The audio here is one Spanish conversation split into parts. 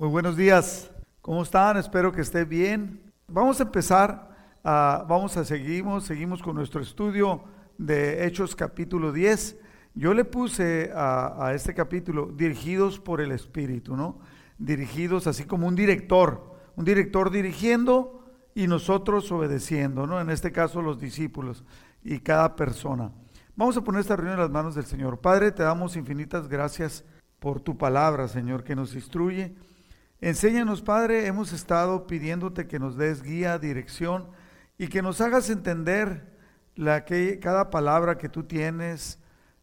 Muy buenos días. ¿Cómo están? Espero que esté bien. Vamos a empezar, ah, vamos a seguimos, seguimos con nuestro estudio de Hechos capítulo 10. Yo le puse a, a este capítulo dirigidos por el Espíritu, ¿no? Dirigidos así como un director, un director dirigiendo y nosotros obedeciendo, ¿no? En este caso los discípulos y cada persona. Vamos a poner esta reunión en las manos del Señor. Padre, te damos infinitas gracias por tu palabra, Señor, que nos instruye Enséñanos, Padre, hemos estado pidiéndote que nos des guía, dirección y que nos hagas entender la que, cada palabra que tú tienes,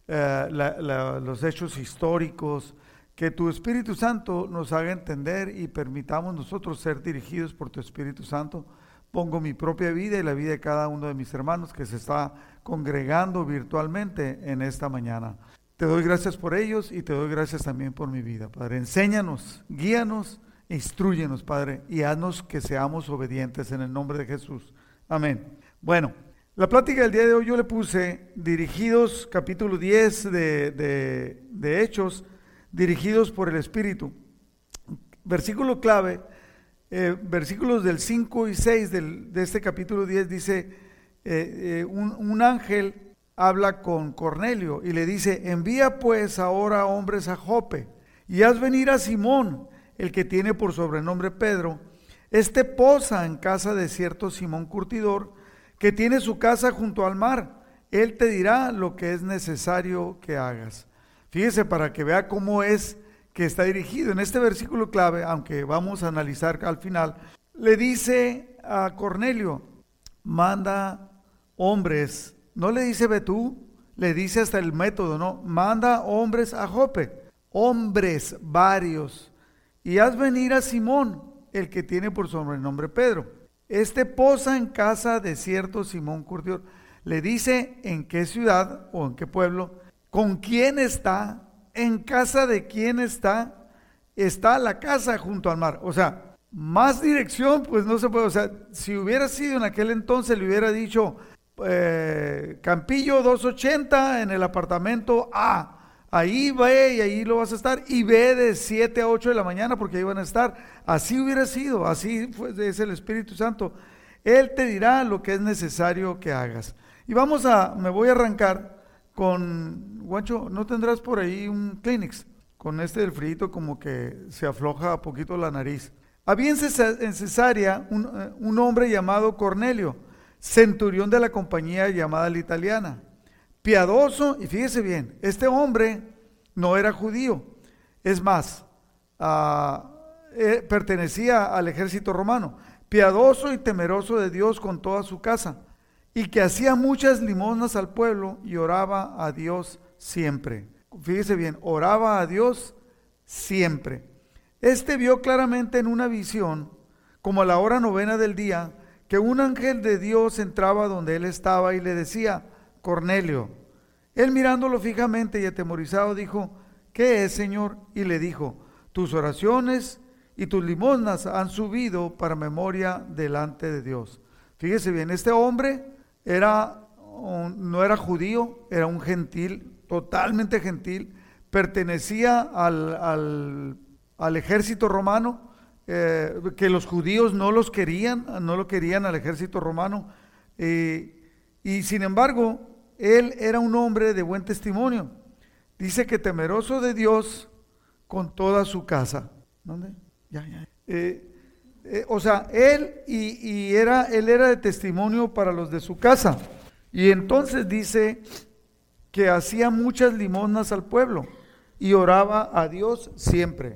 eh, los hechos históricos, que tu Espíritu Santo nos haga entender y permitamos nosotros ser dirigidos por tu Espíritu Santo. Pongo mi propia vida y la vida de cada uno de mis hermanos que se está congregando virtualmente en esta mañana. Te doy gracias por ellos y te doy gracias también por mi vida. Padre, enséñanos, guíanos Instruyenos, Padre, y haznos que seamos obedientes en el nombre de Jesús. Amén. Bueno, la plática del día de hoy yo le puse dirigidos, capítulo 10 de, de, Hechos, dirigidos por el Espíritu. Versículo clave, eh, versículos del 5 y 6 de este capítulo 10 dice, eh, eh, un, un ángel habla con Cornelio y le dice, envía pues ahora hombres a Jope y haz venir a Simón el que tiene por sobrenombre Pedro, este posa en casa de cierto Simón Curtidor, que tiene su casa junto al mar. Él te dirá lo que es necesario que hagas. Fíjese para que vea cómo es que está dirigido. En este versículo clave, aunque vamos a analizar al final, le dice a Cornelio, manda hombres, no le dice ve tú, le dice hasta el método, no, manda hombres a Jope, hombres varios y haz venir a Simón, el que tiene por sobrenombre Pedro. Este posa en casa de cierto Simón Curtidor. Le dice en qué ciudad o en qué pueblo, con quién está, en casa de quién está, está la casa junto al mar. O sea, más dirección, pues no se puede. O sea, si hubiera sido en aquel entonces, le hubiera dicho eh, Campillo 280 en el apartamento A Ahí ve y ahí lo vas a estar. Y ve de 7 a 8 de la mañana porque ahí van a estar. Así hubiera sido, así es el Espíritu Santo. Él te dirá lo que es necesario que hagas. Y vamos a, me voy a arrancar con, Guancho, ¿no tendrás por ahí un Kleenex? Con este del frío como que se afloja un poquito la nariz. Había en Cesarea eh, un hombre llamado Cornelio, centurión de la compañía llamada la italiana piadoso, y fíjese bien, este hombre no era judío, es más, ah, eh, pertenecía al ejército romano, piadoso y temeroso de Dios con toda su casa, y que hacía muchas limosnas al pueblo y oraba a Dios siempre. Fíjese bien, oraba a Dios siempre. Este vio claramente en una visión, como a la hora novena del día, que un ángel de Dios entraba donde él estaba y le decía, Cornelio. Él mirándolo fijamente y atemorizado dijo, ¿qué es, Señor? Y le dijo, tus oraciones y tus limosnas han subido para memoria delante de Dios. Fíjese bien, este hombre era, no era judío, era un gentil, totalmente gentil, pertenecía al, ejército romano, eh, que los judíos no los querían, no lo querían al ejército romano, eh, y sin embargo, él era un hombre de buen testimonio. Dice que temeroso de Dios con toda su casa. ¿Dónde? Ya, ya. Eh, eh, o sea, él y, era, él era de testimonio para los de su casa. Y entonces dice que hacía muchas limonas al pueblo y oraba a Dios siempre.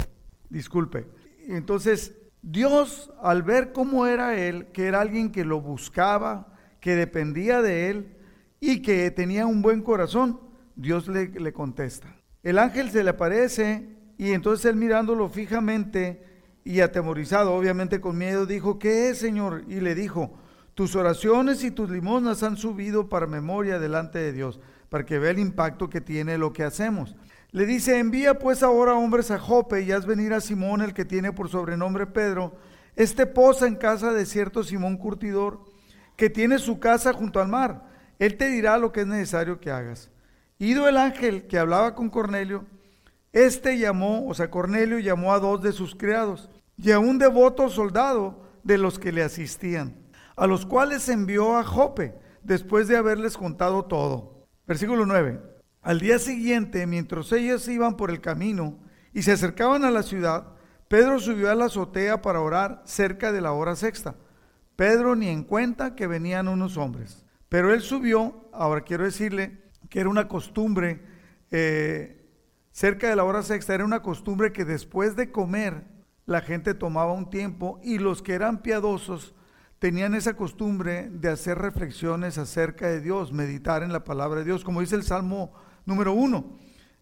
Disculpe. Entonces, Dios, al ver cómo era él, que era alguien que lo buscaba, que dependía de él, y que tenía un buen corazón, Dios le, contesta. El ángel se le aparece y entonces él mirándolo fijamente y atemorizado, obviamente con miedo, dijo, ¿qué es, Señor? Y le dijo, tus oraciones y tus limonas han subido para memoria delante de Dios, para que vea el impacto que tiene lo que hacemos. Le dice, envía pues ahora hombres a Jope y haz venir a Simón, el que tiene por sobrenombre Pedro. Este posa en casa de cierto Simón Curtidor, que tiene su casa junto al mar él te dirá lo que es necesario que hagas. Ido el ángel que hablaba con Cornelio, Este llamó, o sea, Cornelio llamó a dos de sus criados y a un devoto soldado de los que le asistían, a los cuales envió a Jope después de haberles contado todo. Versículo 9. Al día siguiente, mientras ellos iban por el camino y se acercaban a la ciudad, Pedro subió a la azotea para orar cerca de la hora sexta. Pedro ni en cuenta que venían unos hombres. Pero él subió, ahora quiero decirle que era una costumbre, eh, cerca de la hora sexta, era una costumbre que después de comer la gente tomaba un tiempo y los que eran piadosos tenían esa costumbre de hacer reflexiones acerca de Dios, meditar en la palabra de Dios, como dice el Salmo número uno.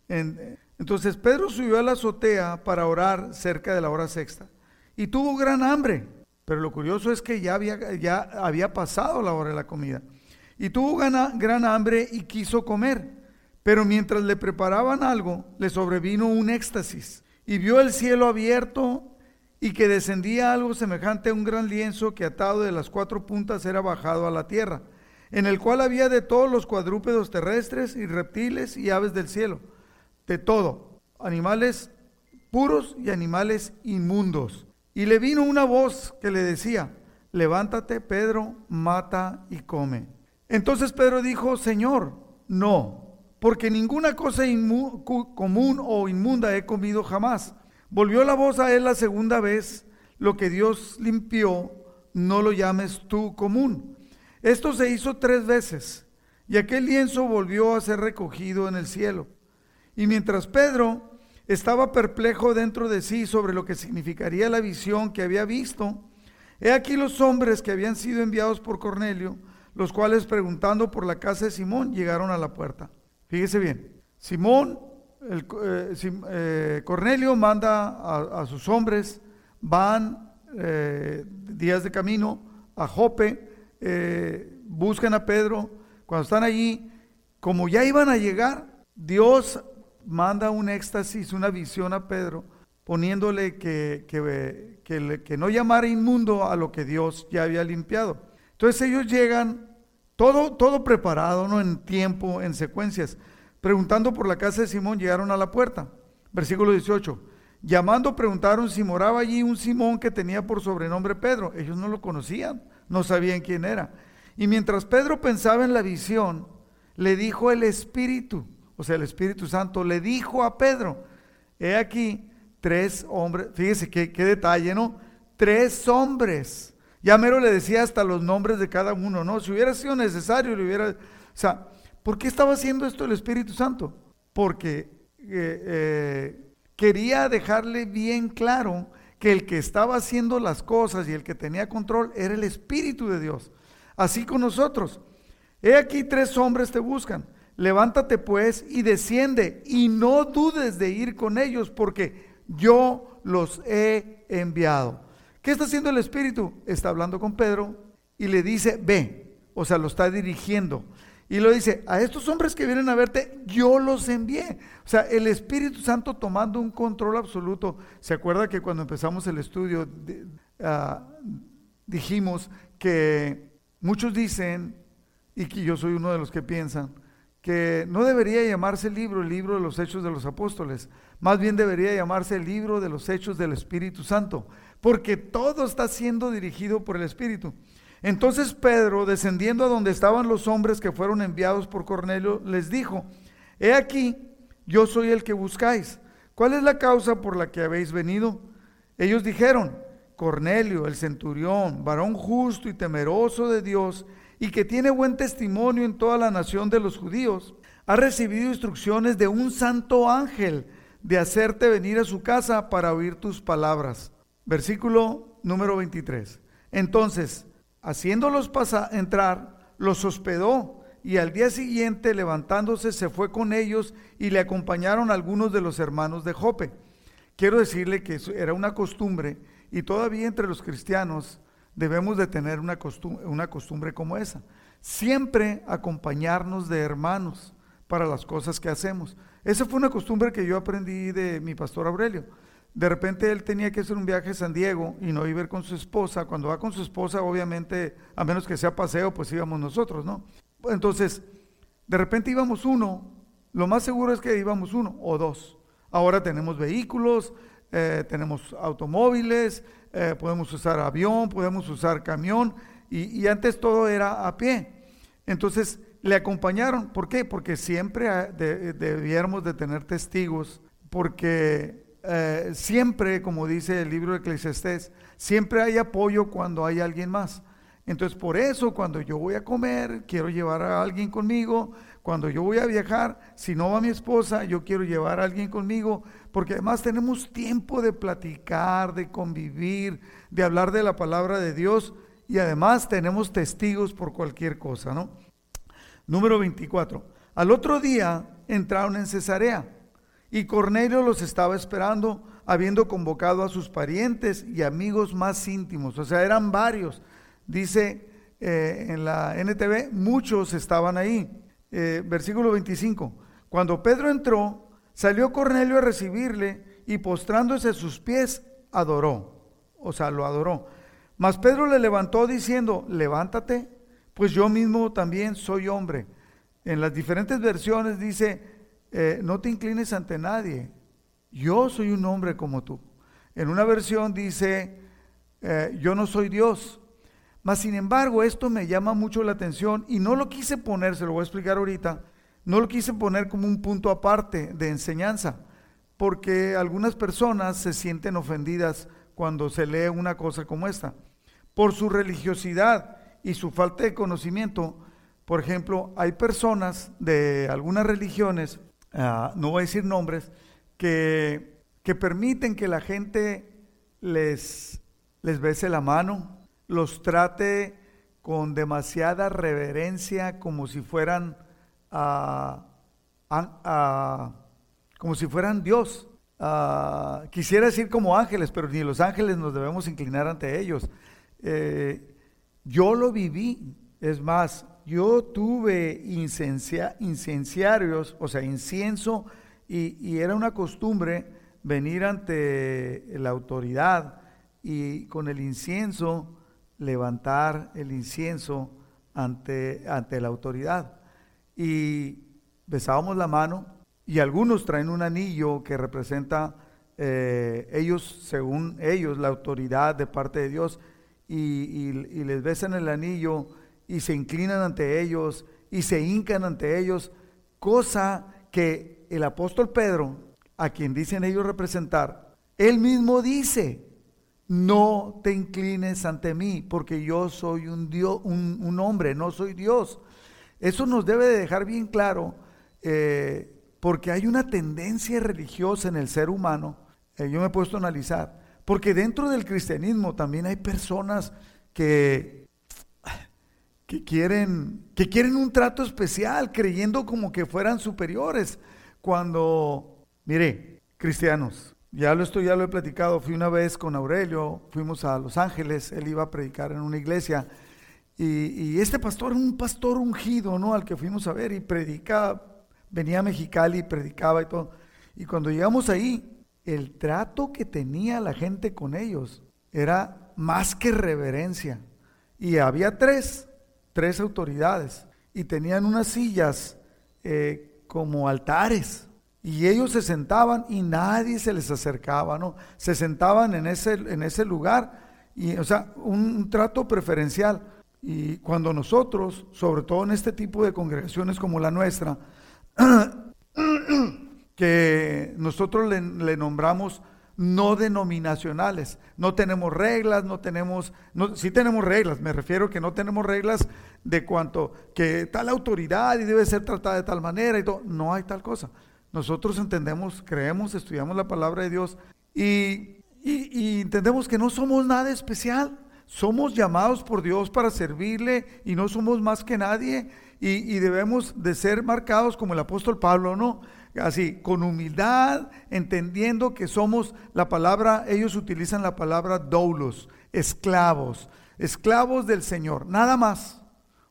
entonces Pedro subió a la azotea para orar cerca de la hora sexta y tuvo gran hambre, pero lo curioso es que ya había, ya había pasado la hora de la comida. Y tuvo gran, gran hambre y quiso comer, pero mientras le preparaban algo, le sobrevino un éxtasis y vio el cielo abierto y que descendía algo semejante a un gran lienzo que atado de las cuatro puntas era bajado a la tierra, en el cual había de todos los cuadrúpedos terrestres y reptiles y aves del cielo, de todo, animales puros y animales inmundos. Y le vino una voz que le decía, levántate Pedro, mata y come. Entonces Pedro dijo, Señor, no, porque ninguna cosa común o inmunda he comido jamás Volvió la voz a él la segunda vez, lo que Dios limpió, no lo llames tú común. Esto se hizo tres veces, y aquel lienzo volvió a ser recogido en el cielo. Y mientras Pedro estaba perplejo dentro de sí sobre lo que significaría la visión que había visto, he aquí los hombres que habían sido enviados por Cornelio, los cuales preguntando por la casa de Simón llegaron a la puerta. Fíjese bien, Simón el, eh, eh, Cornelio manda a, sus hombres, van eh, días de camino a Jope, buscan a Pedro. Cuando están allí, como ya iban a llegar, Dios manda un éxtasis, una visión a Pedro, poniéndole que, que, que, que no llamara inmundo a lo que Dios ya había limpiado. Entonces ellos llegan todo, todo preparado, ¿no? En tiempo, en secuencias. Preguntando por la casa de Simón, llegaron a la puerta. Versículo 18. Llamando, preguntaron si moraba allí un Simón que tenía por sobrenombre Pedro. Ellos no lo conocían, no sabían quién era. Y mientras Pedro pensaba en la visión, le dijo el Espíritu, o sea, el Espíritu Santo, le dijo a Pedro, he aquí tres hombres, fíjese qué, qué detalle, ¿no? Tres hombres. Ya mero le decía hasta los nombres de cada uno, ¿no? Si hubiera sido necesario, le hubiera... O sea, ¿Por qué estaba haciendo esto el Espíritu Santo? Porque eh, eh, quería dejarle bien claro que el que estaba haciendo las cosas y el que tenía control era el Espíritu de Dios. Así con nosotros. He aquí tres hombres te buscan. Levántate pues y desciende y no dudes de ir con ellos porque yo los he enviado. ¿Qué está haciendo el Espíritu? Está hablando con Pedro y le dice, ve, o sea, lo está dirigiendo. Y lo dice, a estos hombres que vienen a verte, yo los envié. O sea, el Espíritu Santo tomando un control absoluto. ¿Se acuerda que cuando empezamos el estudio ah, dijimos que muchos dicen, y que yo soy uno de los que piensan, que no debería llamarse libro el libro de los hechos de los apóstoles, más bien debería llamarse el libro de los hechos del Espíritu Santo, porque todo está siendo dirigido por el Espíritu. Entonces Pedro, descendiendo a donde estaban los hombres que fueron enviados por Cornelio, les dijo, He aquí, yo soy el que buscáis. ¿Cuál es la causa por la que habéis venido? Ellos dijeron, Cornelio, el centurión, varón justo y temeroso de Dios, y que tiene buen testimonio en toda la nación de los judíos, ha recibido instrucciones de un santo ángel de hacerte venir a su casa para oír tus palabras. Versículo número 23. Entonces, Haciéndolos pasar, entrar, los hospedó y al día siguiente levantándose se fue con ellos y le acompañaron algunos de los hermanos de Jope. Quiero decirle que era una costumbre y todavía entre los cristianos debemos de tener una costumbre, una costumbre como esa. Siempre acompañarnos de hermanos para las cosas que hacemos. Esa fue una costumbre que yo aprendí de mi pastor Aurelio. De repente él tenía que hacer un viaje a San Diego y no iba con su esposa. Cuando va con su esposa, obviamente, a menos que sea paseo, pues íbamos nosotros, ¿no? Entonces, de repente íbamos uno, lo más seguro es que íbamos uno o dos. Ahora tenemos vehículos, eh, tenemos automóviles, eh, podemos usar avión, podemos usar camión, y, antes todo era a pie. Entonces le acompañaron. ¿Por qué? Porque siempre eh, debiéramos de tener testigos, porque siempre, como dice el libro de Eclesiastés, siempre hay apoyo cuando hay alguien más. Entonces, por eso, cuando yo voy a comer, quiero llevar a alguien conmigo. Cuando yo voy a viajar, si no va mi esposa, yo quiero llevar a alguien conmigo, porque además tenemos tiempo de platicar, de convivir, de hablar de la palabra de Dios y además tenemos testigos por cualquier cosa, ¿no? Número 24. Al otro día entraron en Cesarea y Cornelio los estaba esperando, habiendo convocado a sus parientes y amigos más íntimos, o sea, eran varios dice eh, en la NTV, muchos estaban ahí. Eh, versículo 25. Cuando Pedro entró, salió Cornelio a recibirle y postrándose a sus pies, adoró. O sea, lo adoró. Mas Pedro le levantó diciendo, levántate, pues yo mismo también soy hombre. En las diferentes versiones dice, eh, no te inclines ante nadie, yo soy un hombre como tú. En una versión dice, yo no soy Dios, mas sin embargo, esto me llama mucho la atención y no lo quise poner, se lo voy a explicar ahorita, no lo quise poner como un punto aparte de enseñanza, porque algunas personas se sienten ofendidas cuando se lee una cosa como esta. Por su religiosidad y su falta de conocimiento, por ejemplo, hay personas de algunas religiones, ah, no voy a decir nombres, que, que permiten que la gente les, les bese la mano, los trate con demasiada reverencia como si fueran ah, como si fueran Dios. Quisiera decir como ángeles, pero ni los ángeles nos debemos inclinar ante ellos. Eh, yo lo viví, es más, yo tuve incenciarios, o sea, incienso, y, y, era una costumbre venir ante la autoridad y con el incienso levantar el incienso ante, ante la autoridad. Y besábamos la mano y algunos traen un anillo que representa eh, ellos, según ellos, la autoridad de parte de Dios y, les besan el anillo y se inclinan ante ellos y se hincan ante ellos, cosa que el apóstol Pedro, a quien dicen ellos representar, él mismo dice, no te inclines ante mí, porque yo soy un, Dios, un, hombre, no soy Dios. Eso nos debe de dejar bien claro, eh, porque hay una tendencia religiosa en el ser humano, eh, yo me he puesto a analizar, porque dentro del cristianismo también hay personas que, que, quieren, que quieren un trato especial, creyendo como que fueran superiores, cuando, mire, cristianos, ya lo estoy, ya lo he platicado. Fui una vez con Aurelio, fuimos a Los Ángeles, él iba a predicar en una iglesia. Y, este pastor, un pastor ungido, ¿no? Al que fuimos a ver y predicaba, venía a Mexicali y predicaba y todo. Y cuando llegamos ahí, el trato que tenía la gente con ellos era más que reverencia. Y había tres, tres autoridades. Y tenían unas sillas eh, como altares. Y ellos se sentaban y nadie se les acercaba, ¿no? Se sentaban en ese, en ese lugar y, o sea, un, trato preferencial. Y cuando nosotros, sobre todo en este tipo de congregaciones como la nuestra, que nosotros le, nombramos no denominacionales. No tenemos reglas, no tenemos, no, sí tenemos reglas, me refiero que no tenemos reglas de cuanto que tal autoridad y debe ser tratada de tal manera y todo. No hay tal cosa. Nosotros entendemos, creemos, estudiamos la palabra de Dios y, entendemos que no somos nada especial. Somos llamados por Dios para servirle y no somos más que nadie y, debemos de ser marcados como el apóstol Pablo, ¿no? Así, con humildad, entendiendo que somos la palabra, ellos utilizan la palabra doulos, esclavos, esclavos del Señor, nada más.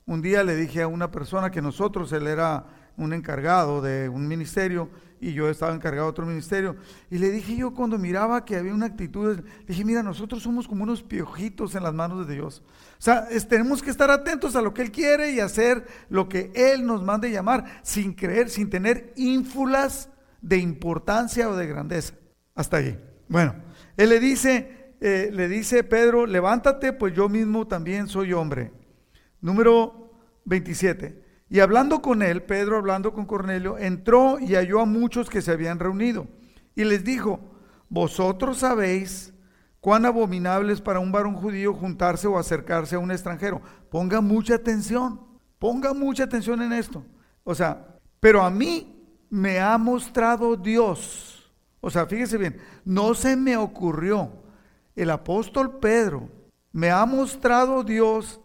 Un día le dije a una persona que nosotros, él era un encargado de un ministerio y yo estaba encargado de otro ministerio. Y le dije yo cuando miraba que había una actitud, dije, mira, nosotros somos como unos piojitos en las manos de Dios. O sea, tenemos que estar atentos a lo que Él quiere y hacer lo que Él nos mande llamar, sin creer, sin tener ínfulas de importancia o de grandeza. Hasta ahí. Bueno, él le dice, eh, le dice Pedro, levántate, pues yo mismo también soy hombre. Número 27. Y hablando con él, Pedro hablando con Cornelio, entró y halló a muchos que se habían reunido. Y les dijo, vosotros sabéis cuán abominable es para un varón judío juntarse o acercarse a un extranjero. Ponga mucha atención, ponga mucha atención en esto. O sea, pero a mí me ha mostrado Dios. O sea, fíjese bien, no se me ocurrió. El apóstol Pedro me ha mostrado Dios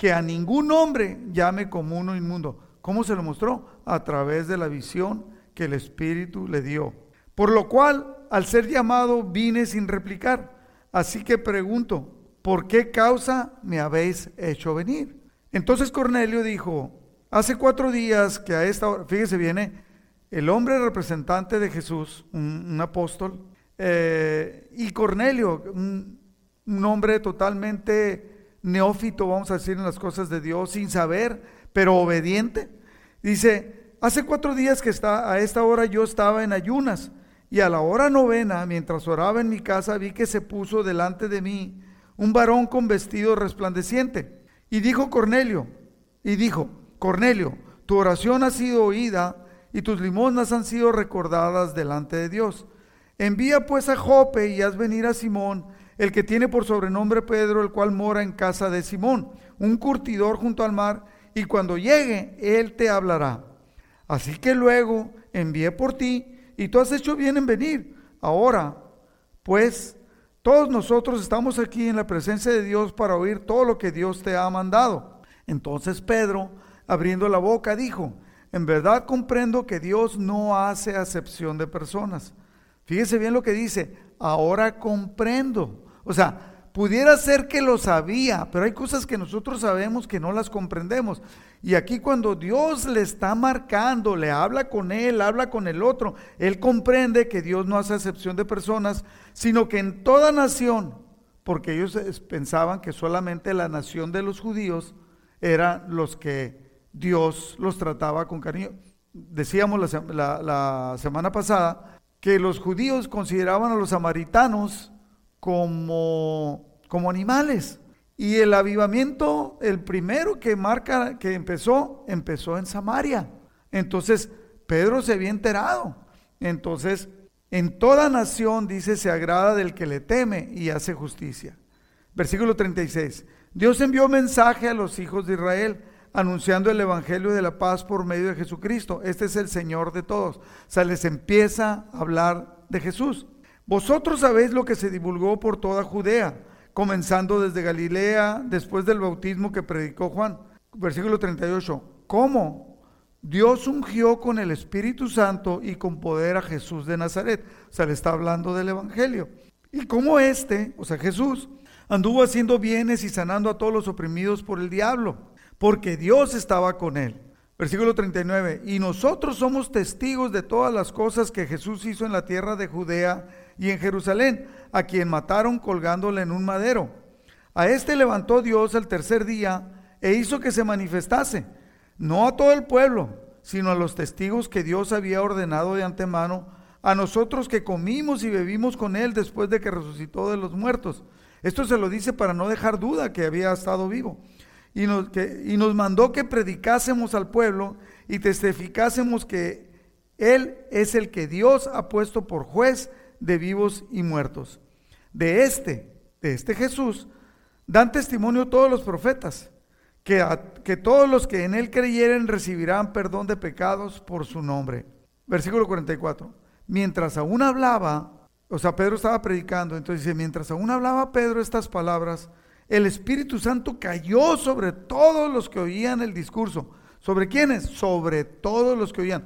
que a ningún hombre llame como uno inmundo. ¿Cómo se lo mostró? A través de la visión que el Espíritu le dio. Por lo cual, al ser llamado, vine sin replicar. Así que pregunto, ¿por qué causa me habéis hecho venir? Entonces Cornelio dijo, hace cuatro días que a esta hora, fíjese viene, ¿eh? el hombre representante de Jesús, un, apóstol, eh, y Cornelio, un, un hombre totalmente neófito, vamos a decir, en las cosas de Dios, sin saber, pero obediente. Dice, hace cuatro días que está, a esta hora yo estaba en ayunas y a la hora novena, mientras oraba en mi casa, vi que se puso delante de mí un varón con vestido resplandeciente. Y dijo Cornelio, y dijo, Cornelio, tu oración ha sido oída y tus limosnas han sido recordadas delante de Dios. Envía pues a Jope y haz venir a Simón, el que tiene por sobrenombre Pedro, el cual mora en casa de Simón, un curtidor junto al mar, y cuando llegue, él te hablará. Así que luego envié por ti, y tú has hecho bien en venir. Ahora, pues, todos nosotros estamos aquí en la presencia de Dios para oír todo lo que Dios te ha mandado. Entonces Pedro, abriendo la boca, dijo, en verdad comprendo que Dios no hace acepción de personas. Fíjese bien lo que dice, ahora comprendo. O sea, pudiera ser que lo sabía, pero hay cosas que nosotros sabemos que no las comprendemos. Y aquí cuando Dios le está marcando, le habla con él, habla con el otro, él comprende que Dios no hace excepción de personas, sino que en toda nación, porque ellos pensaban que solamente la nación de los judíos eran los que Dios los trataba con cariño. Decíamos la, la semana pasada que los judíos consideraban a los samaritanos como, como animales. Y el avivamiento, el primero que marca, que empezó, empezó en Samaria. Entonces, Pedro se había enterado. Entonces, en toda nación, dice, se agrada del que le teme y hace justicia. Versículo 36. Dios envió mensaje a los hijos de Israel anunciando el Evangelio de la paz por medio de Jesucristo. Este es el Señor de todos. O sea, les empieza a hablar de Jesús. Vosotros sabéis lo que se divulgó por toda Judea, comenzando desde Galilea, después del bautismo que predicó Juan. Versículo 38. ¿Cómo? Dios ungió con el Espíritu Santo y con poder a Jesús de Nazaret. O sea, le está hablando del Evangelio. Y cómo este, o sea, Jesús, anduvo haciendo bienes y sanando a todos los oprimidos por el diablo, porque Dios estaba con él. Versículo 39. Y nosotros somos testigos de todas las cosas que Jesús hizo en la tierra de Judea y en Jerusalén, a quien mataron colgándole en un madero. A este levantó Dios el tercer día e hizo que se manifestase, no a todo el pueblo, sino a los testigos que Dios había ordenado de antemano, a nosotros que comimos y bebimos con él después de que resucitó de los muertos. Esto se lo dice para no dejar duda que había estado vivo. Y nos, y nos mandó que predicásemos al pueblo y testificásemos que Él es el que Dios ha puesto por juez de vivos y muertos. De este, de este Jesús, dan testimonio todos los profetas, que, que todos los que en él creyeren recibirán perdón de pecados por su nombre. Versículo 44. Mientras aún hablaba, o sea, Pedro estaba predicando, entonces dice, mientras aún hablaba Pedro estas palabras, el Espíritu Santo cayó sobre todos los que oían el discurso. ¿Sobre quiénes? Sobre todos los que oían.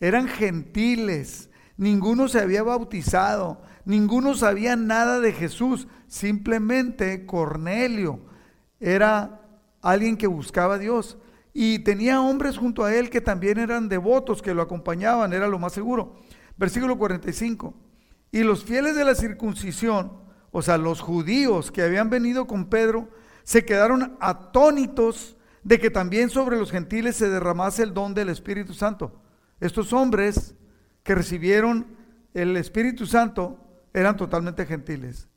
Eran gentiles, ninguno se había bautizado, ninguno sabía nada de Jesús, simplemente Cornelio era alguien que buscaba a Dios y tenía hombres junto a él que también eran devotos, que lo acompañaban, era lo más seguro. Versículo 45. Y los fieles de la circuncisión, o sea, los judíos que habían venido con Pedro, se quedaron atónitos de que también sobre los gentiles se derramase el don del Espíritu Santo. Estos hombres que recibieron el Espíritu Santo eran totalmente gentiles.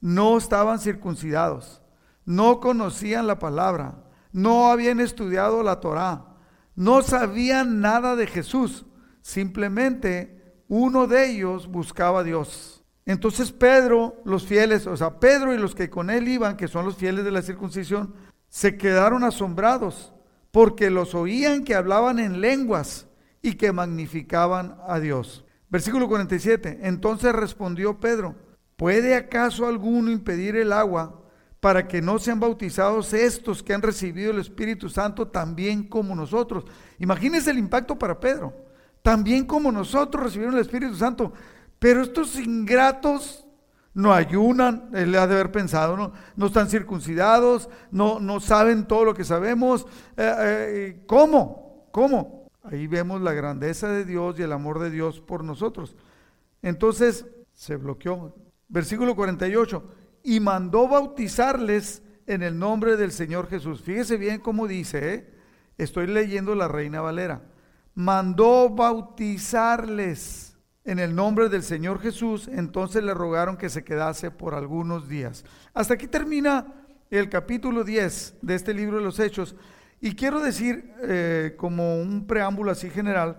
No estaban circuncidados, no conocían la palabra, no habían estudiado la Torá, no sabían nada de Jesús, simplemente uno de ellos buscaba a Dios. Entonces Pedro, los fieles, o sea, Pedro y los que con él iban, que son los fieles de la circuncisión, se quedaron asombrados porque los oían que hablaban en lenguas y que magnificaban a Dios. Versículo 47. Entonces respondió Pedro, ¿puede acaso alguno impedir el agua para que no sean bautizados estos que han recibido el Espíritu Santo también como nosotros? Imagínense el impacto para Pedro. También como nosotros recibieron el Espíritu Santo. Pero estos ingratos no ayunan, él ha de haber pensado, no, no están circuncidados, no, no saben todo lo que sabemos. Eh, eh, ¿Cómo? ¿Cómo? Ahí vemos la grandeza de Dios y el amor de Dios por nosotros. Entonces se bloqueó. Versículo 48. Y mandó bautizarles en el nombre del Señor Jesús. Fíjese bien cómo dice, ¿eh? estoy leyendo la Reina Valera. Mandó bautizarles en el nombre del Señor Jesús, entonces le rogaron que se quedase por algunos días. Hasta aquí termina el capítulo 10 de este libro de los Hechos. Y quiero decir, eh, como un preámbulo así general,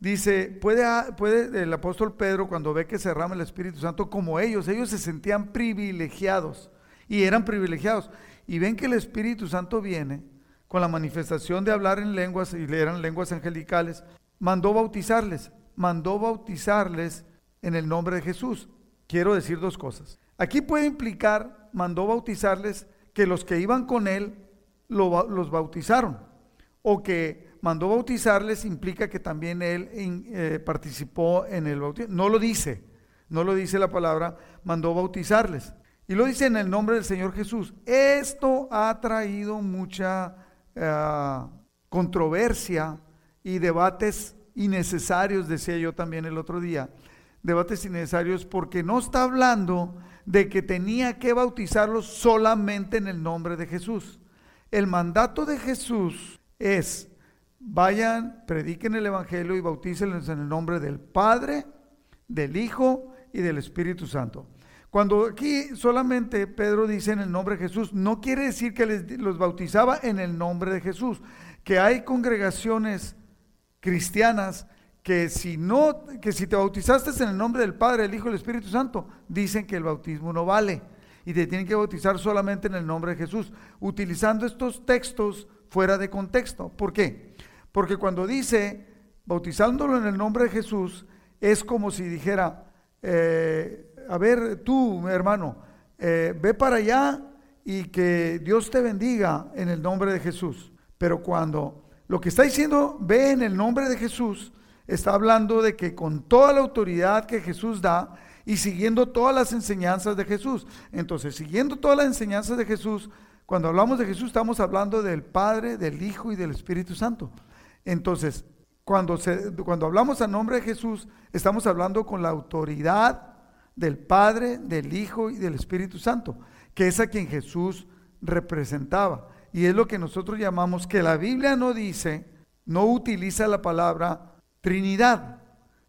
dice, puede, puede el apóstol Pedro cuando ve que se derrama el Espíritu Santo como ellos, ellos se sentían privilegiados y eran privilegiados. Y ven que el Espíritu Santo viene con la manifestación de hablar en lenguas, y eran lenguas angelicales, mandó bautizarles mandó bautizarles en el nombre de Jesús. Quiero decir dos cosas. Aquí puede implicar, mandó bautizarles, que los que iban con él los bautizaron. O que mandó bautizarles implica que también él eh, participó en el bautismo. No lo dice, no lo dice la palabra, mandó bautizarles. Y lo dice en el nombre del Señor Jesús. Esto ha traído mucha eh, controversia y debates innecesarios, decía yo también el otro día, debates innecesarios porque no está hablando de que tenía que bautizarlos solamente en el nombre de Jesús. El mandato de Jesús es, vayan, prediquen el Evangelio y bautícenlos en el nombre del Padre, del Hijo y del Espíritu Santo. Cuando aquí solamente Pedro dice en el nombre de Jesús, no quiere decir que les, los bautizaba en el nombre de Jesús, que hay congregaciones cristianas que si no, que si te bautizaste en el nombre del Padre, del Hijo y del Espíritu Santo, dicen que el bautismo no vale y te tienen que bautizar solamente en el nombre de Jesús, utilizando estos textos fuera de contexto. ¿Por qué? Porque cuando dice bautizándolo en el nombre de Jesús, es como si dijera, eh, a ver tú, hermano, eh, ve para allá y que Dios te bendiga en el nombre de Jesús. Pero cuando lo que está diciendo, ve en el nombre de Jesús, está hablando de que con toda la autoridad que Jesús da y siguiendo todas las enseñanzas de Jesús. Entonces, siguiendo todas las enseñanzas de Jesús, cuando hablamos de Jesús estamos hablando del Padre, del Hijo y del Espíritu Santo. Entonces, cuando, se, cuando hablamos a nombre de Jesús, estamos hablando con la autoridad del Padre, del Hijo y del Espíritu Santo, que es a quien Jesús representaba. Y es lo que nosotros llamamos que la Biblia no dice, no utiliza la palabra Trinidad,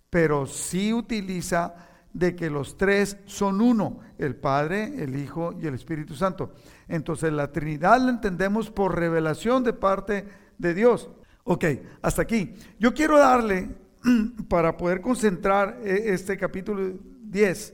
pero sí utiliza de que los tres son uno, el Padre, el Hijo y el Espíritu Santo. Entonces la Trinidad la entendemos por revelación de parte de Dios. Ok, hasta aquí. Yo quiero darle, para poder concentrar eh, este capítulo 10,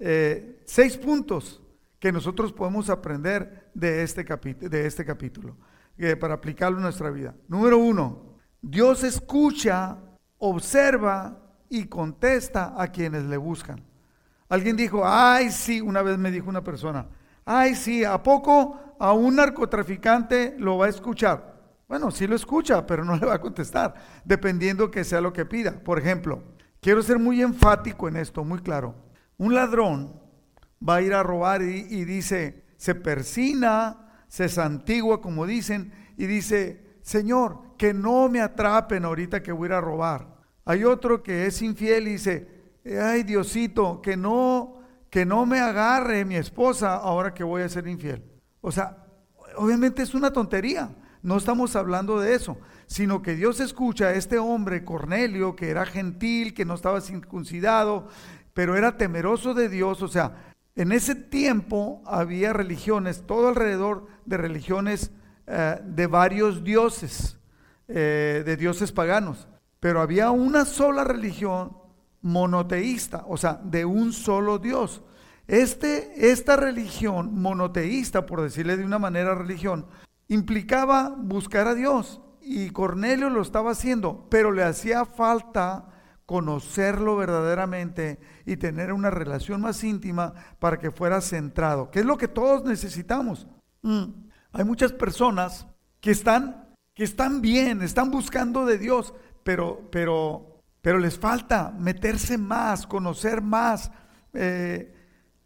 eh, seis puntos que nosotros podemos aprender de este, de este capítulo eh, para aplicarlo en nuestra vida. Número uno, Dios escucha, observa y contesta a quienes le buscan. Alguien dijo, ay sí, una vez me dijo una persona, ay sí, ¿a poco a un narcotraficante lo va a escuchar? Bueno, sí lo escucha, pero no le va a contestar, dependiendo que sea lo que pida. Por ejemplo, quiero ser muy enfático en esto, muy claro. Un ladrón va a ir a robar y, dice, se persina, se santigua, como dicen, y dice, Señor, que no me atrapen ahorita que voy a ir a robar. Hay otro que es infiel y dice, ay Diosito, que no, que no me agarre mi esposa ahora que voy a ser infiel. O sea, obviamente es una tontería. No estamos hablando de eso, sino que Dios escucha a este hombre, Cornelio, que era gentil, que no estaba circuncidado, pero era temeroso de Dios. O sea, en ese tiempo había religiones, todo alrededor de religiones eh, de varios dioses, eh, de dioses paganos. Pero había una sola religión monoteísta, o sea, de un solo Dios. Este, esta religión monoteísta, por decirle de una manera religión, implicaba buscar a Dios. Y Cornelio lo estaba haciendo, pero le hacía falta conocerlo verdaderamente y tener una relación más íntima para que fuera centrado, que es lo que todos necesitamos. Mm. Hay muchas personas que están, que están bien, están buscando de Dios, pero, pero, pero les falta meterse más, conocer más. Eh,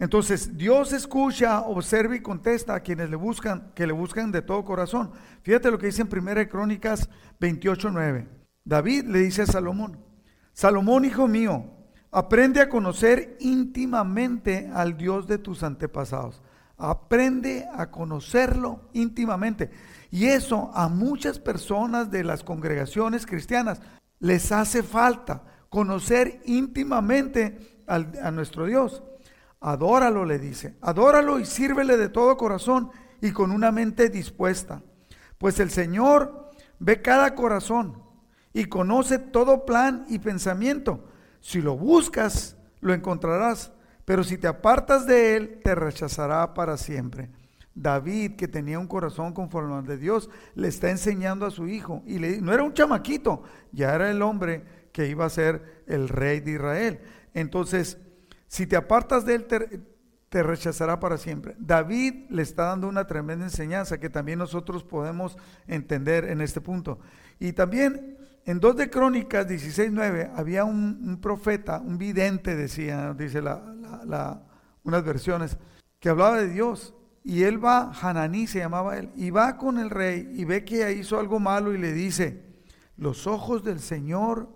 entonces, Dios escucha, observa y contesta a quienes le buscan, que le buscan de todo corazón. Fíjate lo que dice en 1 Crónicas 28:9. David le dice a Salomón: Salomón, hijo mío, aprende a conocer íntimamente al Dios de tus antepasados. Aprende a conocerlo íntimamente. Y eso a muchas personas de las congregaciones cristianas les hace falta, conocer íntimamente a nuestro Dios. Adóralo, le dice. Adóralo y sírvele de todo corazón y con una mente dispuesta. Pues el Señor ve cada corazón y conoce todo plan y pensamiento. Si lo buscas, lo encontrarás. Pero si te apartas de él, te rechazará para siempre. David, que tenía un corazón conforme al de Dios, le está enseñando a su hijo. Y le, no era un chamaquito, ya era el hombre que iba a ser el rey de Israel. Entonces, si te apartas de él, te, rechazará para siempre. David le está dando una tremenda enseñanza que también nosotros podemos entender en este punto. Y también en 2 de Crónicas 16.9 había un, profeta, un vidente, decía, dice la, unas versiones, que hablaba de Dios. Y él va, Hananí se llamaba él, y va con el rey y ve que hizo algo malo y le dice, los ojos del Señor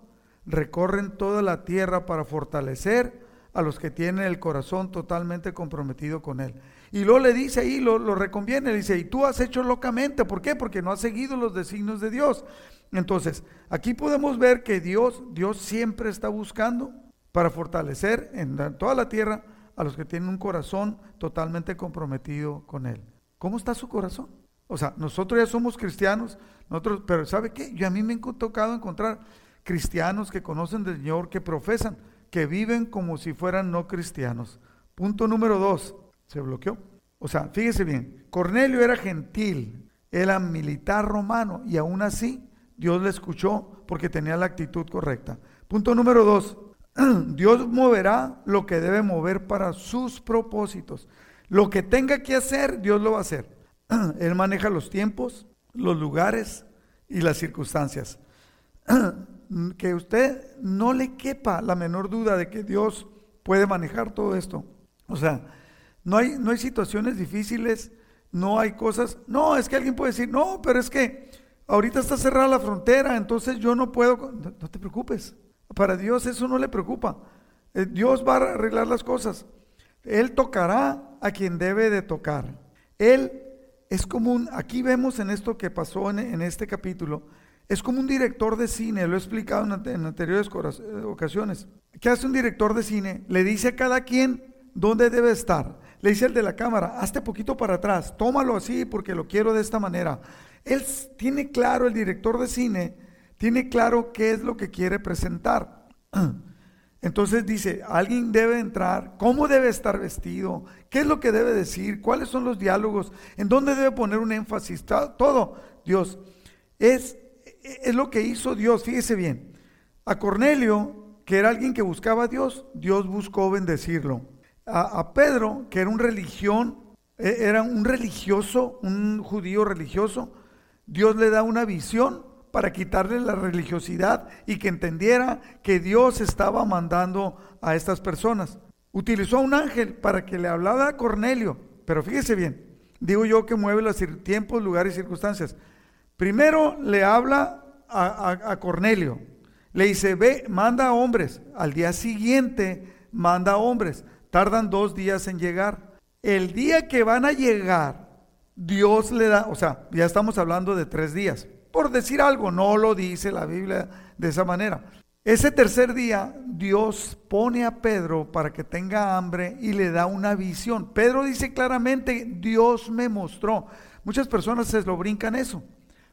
recorren toda la tierra para fortalecer a los que tienen el corazón totalmente comprometido con Él. Y luego le dice ahí, lo, lo reconviene, le dice, y tú has hecho locamente, ¿por qué? Porque no has seguido los designios de Dios. Entonces, aquí podemos ver que Dios, Dios siempre está buscando para fortalecer en toda la tierra a los que tienen un corazón totalmente comprometido con Él. ¿Cómo está su corazón? O sea, nosotros ya somos cristianos, nosotros, pero ¿sabe qué? Yo a mí me he tocado encontrar cristianos que conocen del Señor, que profesan, que viven como si fueran no cristianos. Punto número dos, se bloqueó. O sea, fíjese bien, Cornelio era gentil, era militar romano y aún así Dios le escuchó porque tenía la actitud correcta. Punto número dos, Dios moverá lo que debe mover para sus propósitos. Lo que tenga que hacer, Dios lo va a hacer. Él maneja los tiempos, los lugares y las circunstancias. que usted no le quepa la menor duda de que Dios puede manejar todo esto. O sea, no hay, no hay situaciones difíciles, no hay cosas. No, es que alguien puede decir, no, pero es que ahorita está cerrada la frontera, entonces yo no puedo. No, te preocupes. Para Dios eso no le preocupa. Eh, Dios va a arreglar las cosas. Él tocará a quien debe de tocar. Él es común, aquí vemos en esto que pasó en, en este capítulo, es como un director de cine, lo he explicado en, anteriores eh, ocasiones. ¿Qué hace un director de cine? Le dice a cada quien dónde debe estar. Le dice al de la cámara, hazte poquito para atrás, tómalo así porque lo quiero de esta manera. Él tiene claro, el director de cine, tiene claro qué es lo que quiere presentar. Entonces dice, alguien debe entrar, cómo debe estar vestido, qué es lo que debe decir, cuáles son los diálogos, en dónde debe poner un énfasis, todo. Dios, es es lo que hizo Dios, fíjese bien. A Cornelio, que era alguien que buscaba a Dios, Dios buscó bendecirlo. A, Pedro, que era un religión, e, era un religioso, un judío religioso, Dios le da una visión para quitarle la religiosidad y que entendiera que Dios estaba mandando a estas personas. Utilizó a un ángel para que le hablara a Cornelio, pero fíjese bien, digo yo que mueve los tiempos, lugares y circunstancias. Primero le habla a, Cornelio, le dice, ve, manda a hombres. Al día siguiente manda a hombres. Tardan dos días en llegar. El día que van a llegar, Dios le da, o sea, ya estamos hablando de tres días. Por decir algo, no lo dice la Biblia de esa manera. Ese tercer día Dios pone a Pedro para que tenga hambre y le da una visión. Pedro dice claramente, Dios me mostró. Muchas personas se lo brincan eso.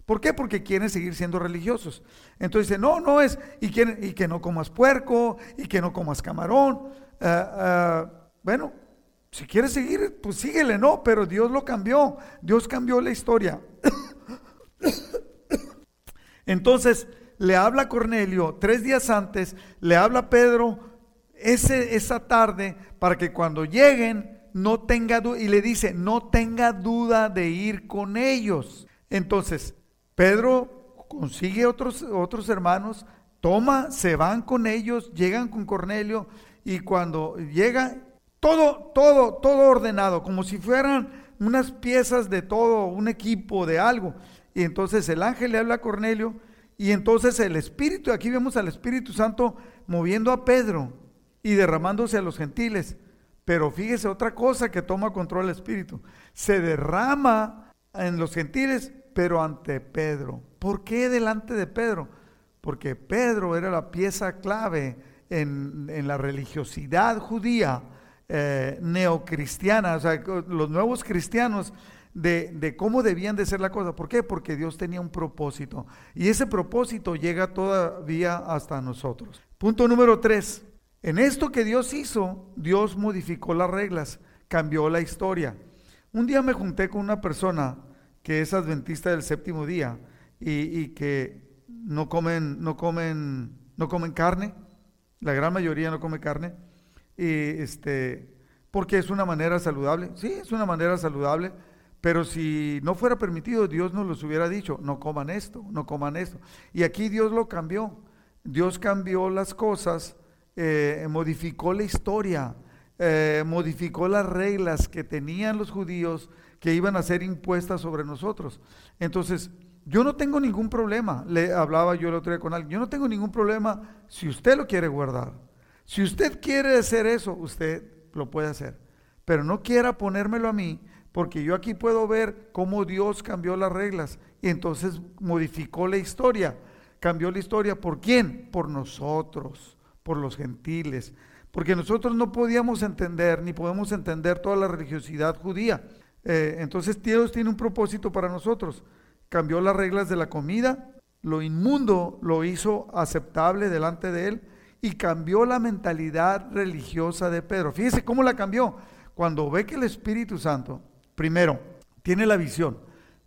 ¿Por qué? Porque quieren seguir siendo religiosos. Entonces dice, no, no es, y, quieren, y que no comas puerco, y que no comas camarón. Ah, ah, bueno, si quieres seguir, pues síguele, no, pero Dios lo cambió. Dios cambió la historia. Entonces le habla Cornelio tres días antes, le habla Pedro ese, esa tarde para que cuando lleguen no tenga duda, y le dice, no tenga duda de ir con ellos. Entonces, Pedro consigue otros, otros hermanos, toma, se van con ellos, llegan con Cornelio y cuando llega, todo, todo, todo ordenado, como si fueran unas piezas de todo, un equipo de algo. Y entonces el ángel le habla a Cornelio y entonces el Espíritu, aquí vemos al Espíritu Santo moviendo a Pedro y derramándose a los gentiles. Pero fíjese otra cosa que toma control el Espíritu. Se derrama en los gentiles, pero ante Pedro. ¿Por qué delante de Pedro? Porque Pedro era la pieza clave en, la religiosidad judía eh, neocristiana, o sea, los nuevos cristianos de, cómo debían de ser la cosa. ¿Por qué? Porque Dios tenía un propósito. Y ese propósito llega todavía hasta nosotros. Punto número tres. En esto que Dios hizo, Dios modificó las reglas, cambió la historia. Un día me junté con una persona que es adventista del séptimo día y, que no comen, no comen, no comen carne. La gran mayoría no come carne. Y este, porque es una manera saludable. Sí, es una manera saludable pero si no fuera permitido, Dios nos los hubiera dicho, no coman esto, no coman esto. Y aquí Dios lo cambió. Dios cambió las cosas, eh, modificó la historia, eh, modificó las reglas que tenían los judíos que iban a ser impuestas sobre nosotros. Entonces, yo no tengo ningún problema, le hablaba yo el otro día con alguien, yo no tengo ningún problema si usted lo quiere guardar. Si usted quiere hacer eso, usted lo puede hacer. Pero no quiera ponérmelo a mí porque yo aquí puedo ver cómo Dios cambió las reglas y entonces modificó la historia. Cambió la historia por quién? Por nosotros, por los gentiles. Porque nosotros no podíamos entender, ni podemos entender toda la religiosidad judía. Eh, entonces Dios tiene un propósito para nosotros. Cambió las reglas de la comida, lo inmundo lo hizo aceptable delante de él y cambió la mentalidad religiosa de Pedro. Fíjese cómo la cambió. Cuando ve que el Espíritu Santo Primero, tiene la visión.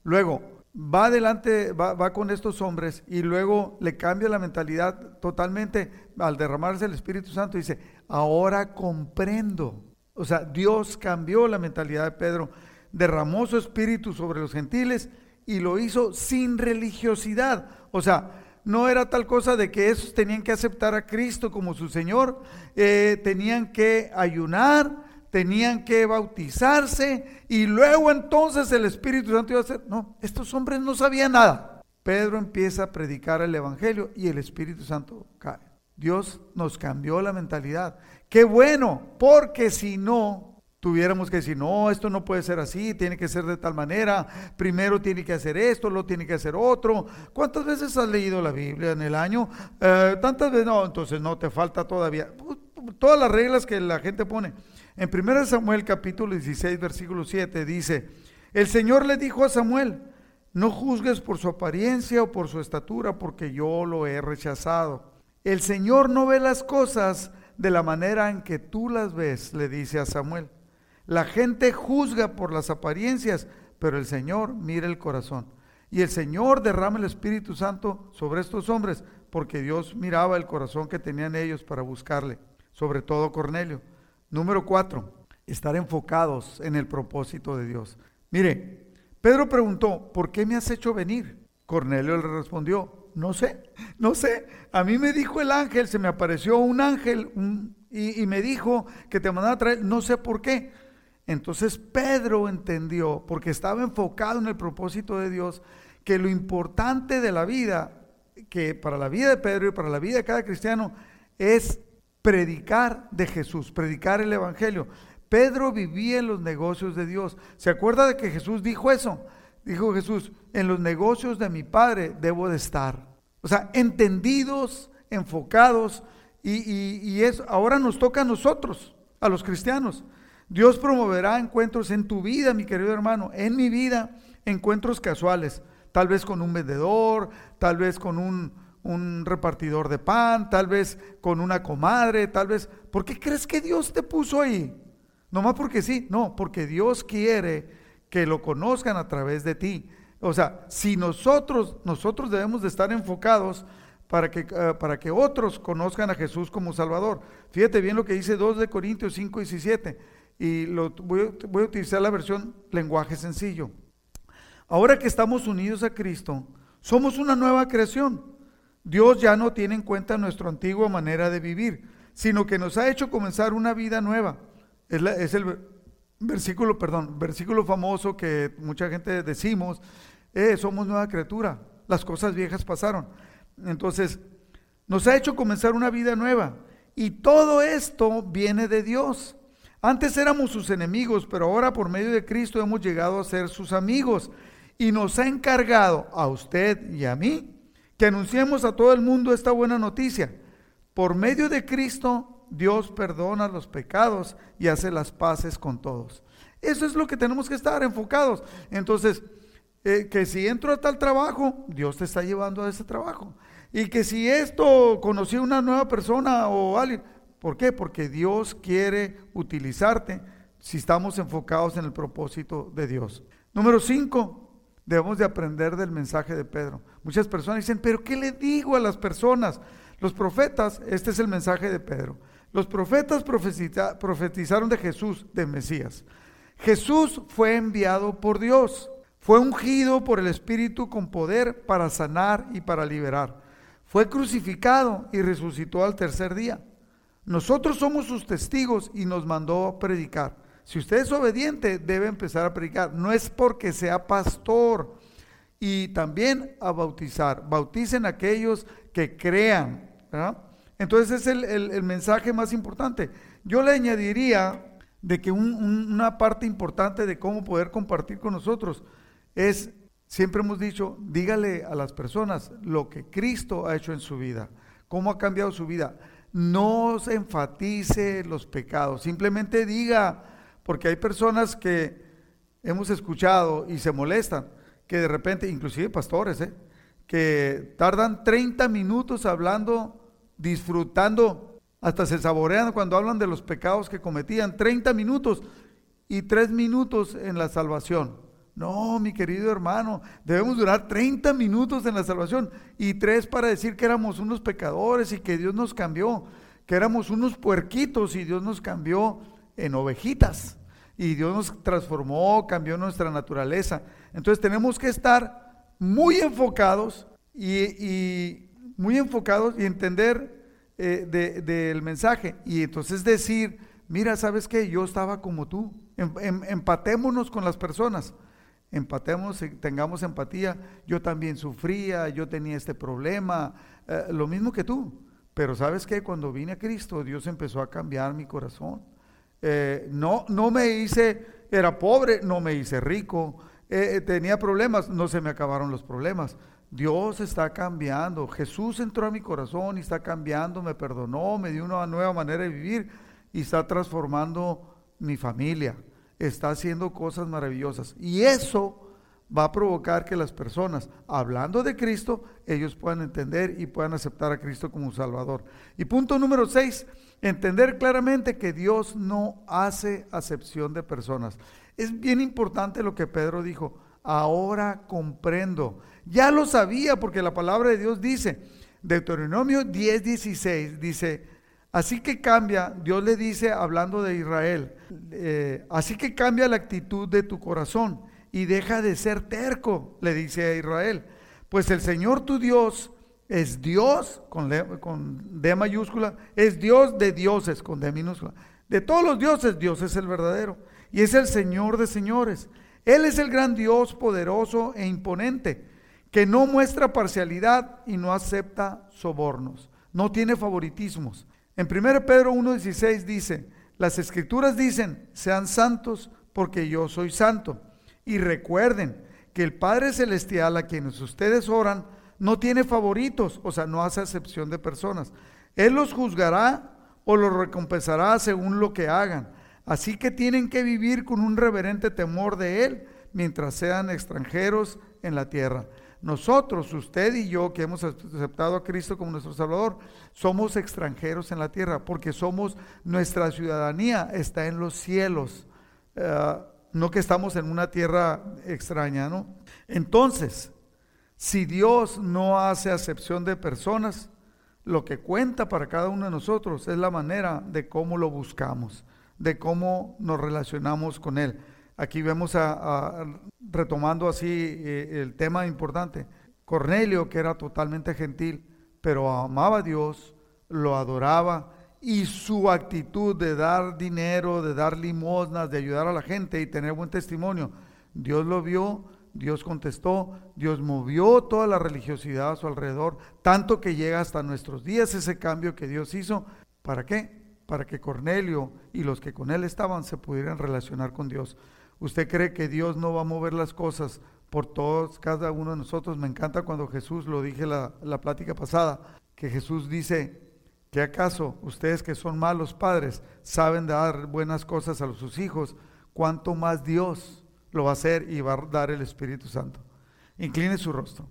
Luego, va adelante, va, con estos hombres y luego le cambia la mentalidad totalmente al derramarse el Espíritu Santo. Dice, ahora comprendo. O sea, Dios cambió la mentalidad de Pedro, derramó su espíritu sobre los gentiles y lo hizo sin religiosidad. O sea, no era tal cosa de que esos tenían que aceptar a Cristo como su Señor, eh, tenían que ayunar, tenían que bautizarse y luego entonces el Espíritu Santo iba a hacer. No, estos hombres no sabían nada. Pedro empieza a predicar el Evangelio y el Espíritu Santo cae. Dios nos cambió la mentalidad. Qué bueno, porque si no, tuviéramos que decir, no, esto no puede ser así, tiene que ser de tal manera, primero tiene que hacer esto, luego tiene que hacer otro. ¿Cuántas veces has leído la Biblia en el año? Eh, tantas veces, no, entonces no, te falta todavía. Todas las reglas que la gente pone. En 1 Samuel capítulo 16, versículo 7 dice, el Señor le dijo a Samuel, no juzgues por su apariencia o por su estatura, porque yo lo he rechazado. El Señor no ve las cosas de la manera en que tú las ves, le dice a Samuel. La gente juzga por las apariencias, pero el Señor mira el corazón. Y el Señor derrama el Espíritu Santo sobre estos hombres, porque Dios miraba el corazón que tenían ellos para buscarle, sobre todo Cornelio. Número cuatro, estar enfocados en el propósito de Dios. Mire, Pedro preguntó, ¿por qué me has hecho venir? Cornelio le respondió, no sé, no sé. A mí me dijo el ángel, se me apareció un ángel y, me dijo que te mandaba a traer, no sé por qué. Entonces Pedro entendió, porque estaba enfocado en el propósito de Dios, que lo importante de la vida, que para la vida de Pedro y para la vida de cada cristiano, es predicar de Jesús, predicar el Evangelio. Pedro vivía en los negocios de Dios. ¿Se acuerda de que Jesús dijo eso? Dijo Jesús, en los negocios de mi Padre debo de estar. O sea, entendidos, enfocados, y, y, eso ahora nos toca a nosotros, a los cristianos. Dios promoverá encuentros en tu vida, mi querido hermano, en mi vida, encuentros casuales, tal vez con un vendedor, tal vez con un, un repartidor de pan, tal vez con una comadre, tal vez... ¿Por qué crees que Dios te puso ahí? No más porque sí, no, porque Dios quiere que lo conozcan a través de ti. O sea, si nosotros, nosotros debemos de estar enfocados para que, eh, para que otros conozcan a Jesús como Salvador. Fíjate bien lo que dice 2 de Corintios 5 y 17. Y lo, voy, voy a utilizar la versión lenguaje sencillo. Ahora que estamos unidos a Cristo, somos una nueva creación. Dios ya no tiene en cuenta nuestra antigua manera de vivir, sino que nos ha hecho comenzar una vida nueva. Es, el versículo, perdón, versículo famoso que mucha gente decimos, eh, somos nueva criatura, las cosas viejas pasaron. Entonces, nos ha hecho comenzar una vida nueva. Y todo esto viene de Dios. Antes éramos sus enemigos, pero ahora por medio de Cristo hemos llegado a ser sus amigos. Y nos ha encargado a usted y a mí que anunciemos a todo el mundo esta buena noticia. Por medio de Cristo, Dios perdona los pecados y hace las paces con todos. Eso es lo que tenemos que estar enfocados. Entonces, eh, que si entro a tal trabajo, Dios te está llevando a ese trabajo. Y que si esto conocí una nueva persona o alguien, ¿por qué? Porque Dios quiere utilizarte si estamos enfocados en el propósito de Dios. Número cinco, debemos de aprender del mensaje de Pedro. Muchas personas dicen, pero ¿qué le digo a las personas? Los profetas, este es el mensaje de Pedro. Los profetas profetizaron de Jesús, de Mesías. Jesús fue enviado por Dios, fue ungido por el Espíritu con poder para sanar y para liberar. Fue crucificado y resucitó al tercer día. Nosotros somos sus testigos y nos mandó a predicar. Si usted es obediente, debe empezar a predicar. No es porque sea pastor. Y también a bautizar. Bauticen a aquellos que crean. Entonces es el, mensaje más importante. Yo le añadiría de que una parte importante de cómo poder compartir con nosotros es, siempre hemos dicho, dígale a las personas lo que Cristo ha hecho en su vida, cómo ha cambiado su vida. No se enfatice los pecados, simplemente diga, porque hay personas que hemos escuchado y se molestan, que de repente, inclusive pastores, ¿eh? que tardan 30 minutos hablando, disfrutando, hasta se saborean cuando hablan de los pecados que cometían, 30 minutos y 3 minutos en la salvación. No, mi querido hermano, debemos durar 30 minutos en la salvación y 3 para decir que éramos unos pecadores y que Dios nos cambió, que éramos unos puerquitos y Dios nos cambió en ovejitas. Y Dios nos transformó, cambió nuestra naturaleza. Entonces tenemos que estar muy enfocados y, muy enfocados y entender eh, del mensaje. Y entonces decir, mira, ¿sabes qué? Yo estaba como tú. Em, em, empatémonos con las personas. Empatemos, tengamos empatía. Yo también sufría, yo tenía este problema, eh, lo mismo que tú. Pero sabes qué? Cuando vine a Cristo, Dios empezó a cambiar mi corazón. Eh, no, no me hice, era pobre, no me hice rico, eh, eh, tenía problemas, no se me acabaron los problemas. Dios está cambiando, Jesús entró a mi corazón y está cambiando, me perdonó, me dio una nueva manera de vivir y está transformando mi familia, está haciendo cosas maravillosas. Y eso va a provocar que las personas, hablando de Cristo, ellos puedan entender y puedan aceptar a Cristo como Salvador. Y punto número seis, entender claramente que Dios no hace acepción de personas. Es bien importante lo que Pedro dijo, ahora comprendo. Ya lo sabía porque la palabra de Dios dice, Deuteronomio 10, 16, dice, así que cambia, Dios le dice hablando de Israel, eh, así que cambia la actitud de tu corazón y deja de ser terco, le dice a Israel. Pues el Señor tu Dios es Dios con, con D mayúscula, es Dios de dioses con D minúscula. De todos los dioses, Dios es el verdadero y es el Señor de señores. Él es el gran Dios poderoso e imponente, que no muestra parcialidad y no acepta sobornos, no tiene favoritismos. En 1 Pedro 1.16 dice, Las escrituras dicen, sean santos porque yo soy santo. Y recuerden que el Padre Celestial a quienes ustedes oran no tiene favoritos, o sea, no hace excepción de personas. Él los juzgará o los recompensará según lo que hagan. Así que tienen que vivir con un reverente temor de Él mientras sean extranjeros en la tierra. Nosotros, usted y yo, que hemos aceptado a Cristo como nuestro Salvador, somos extranjeros en la tierra porque somos, nuestra ciudadanía está en los cielos, eh, no que estamos en una tierra extraña, ¿no? Entonces, si Dios no hace acepción de personas, lo que cuenta para cada uno de nosotros es la manera de cómo lo buscamos, de cómo nos relacionamos con Él. Aquí vemos a, retomando así eh, el tema importante. Cornelio, que era totalmente gentil, pero amaba a Dios, lo adoraba y su actitud de dar dinero, de dar limosnas, de ayudar a la gente y tener buen testimonio, Dios lo vio, Dios contestó, Dios movió toda la religiosidad a su alrededor, tanto que llega hasta nuestros días ese cambio que Dios hizo. ¿Para qué? Para que Cornelio y los que con él estaban se pudieran relacionar con Dios. ¿Usted cree que Dios no va a mover las cosas por todos, cada uno de nosotros? Me encanta cuando Jesús, lo dije la, la plática pasada, que Jesús dice, ¿que acaso ustedes que son malos padres saben dar buenas cosas a sus hijos? ¿Cuánto más Dios lo va a hacer y va a dar el Espíritu Santo? Incline su rostro.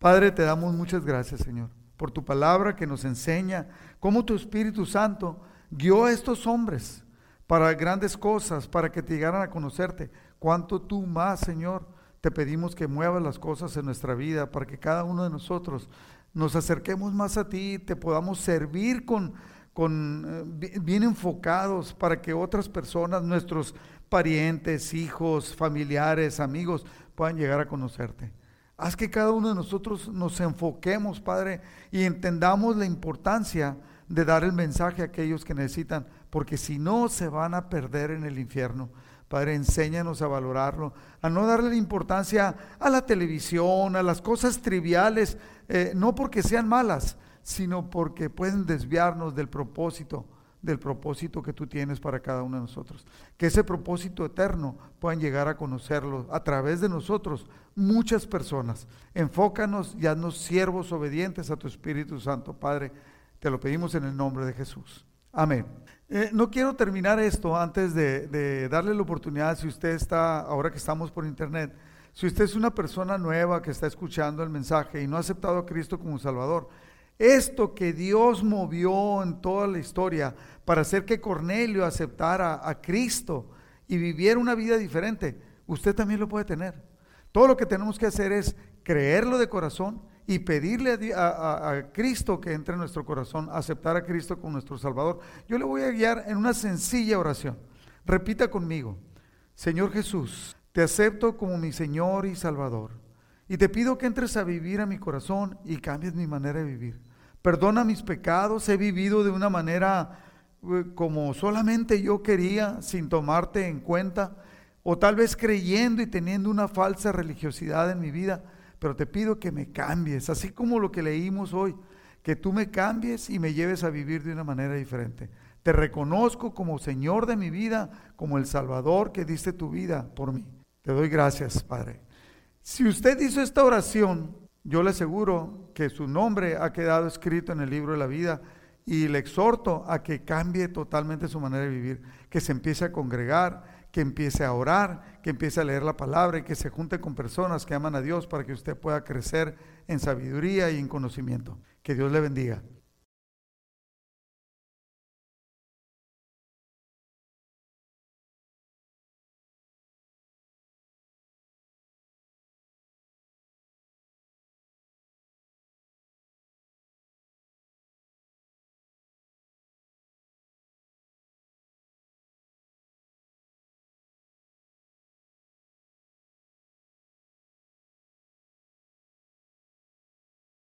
Padre, te damos muchas gracias, Señor, por tu palabra que nos enseña cómo tu Espíritu Santo guió a estos hombres para grandes cosas, para que te llegaran a conocerte. Cuánto tú más, Señor, te pedimos que muevas las cosas en nuestra vida, para que cada uno de nosotros nos acerquemos más a ti, te podamos servir con, con eh, bien enfocados, para que otras personas, nuestros parientes, hijos, familiares, amigos, puedan llegar a conocerte. Haz que cada uno de nosotros nos enfoquemos, Padre, y entendamos la importancia de dar el mensaje a aquellos que necesitan, porque si no se van a perder en el infierno. Padre, enséñanos a valorarlo, a no darle importancia a la televisión, a las cosas triviales, eh, no porque sean malas, sino porque pueden desviarnos del propósito, del propósito que tú tienes para cada uno de nosotros. Que ese propósito eterno puedan llegar a conocerlo a través de nosotros muchas personas. Enfócanos y haznos siervos obedientes a tu Espíritu Santo, Padre te lo pedimos en el nombre de Jesús. Amén. Eh, no quiero terminar esto antes de, darle la oportunidad, si usted está, ahora que estamos por internet, si usted es una persona nueva que está escuchando el mensaje y no ha aceptado a Cristo como Salvador, esto que Dios movió en toda la historia para hacer que Cornelio aceptara a Cristo y viviera una vida diferente, usted también lo puede tener. Todo lo que tenemos que hacer es creerlo de corazón y pedirle a, Cristo que entre en nuestro corazón, aceptar a Cristo como nuestro Salvador. Yo le voy a guiar en una sencilla oración. Repita conmigo, Señor Jesús, te acepto como mi Señor y Salvador. Y te pido que entres a vivir a mi corazón y cambies mi manera de vivir. Perdona mis pecados, he vivido de una manera eh, como solamente yo quería, sin tomarte en cuenta, o tal vez creyendo y teniendo una falsa religiosidad en mi vida pero te pido que me cambies, así como lo que leímos hoy, que tú me cambies y me lleves a vivir de una manera diferente. Te reconozco como Señor de mi vida, como el Salvador que diste tu vida por mí. Te doy gracias, Padre. Si usted hizo esta oración, yo le aseguro que su nombre ha quedado escrito en el libro de la vida y le exhorto a que cambie totalmente su manera de vivir, que se empiece a congregar, que empiece a orar, que empiece a leer la palabra y que se junte con personas que aman a Dios para que usted pueda crecer en sabiduría y en conocimiento. Que Dios le bendiga.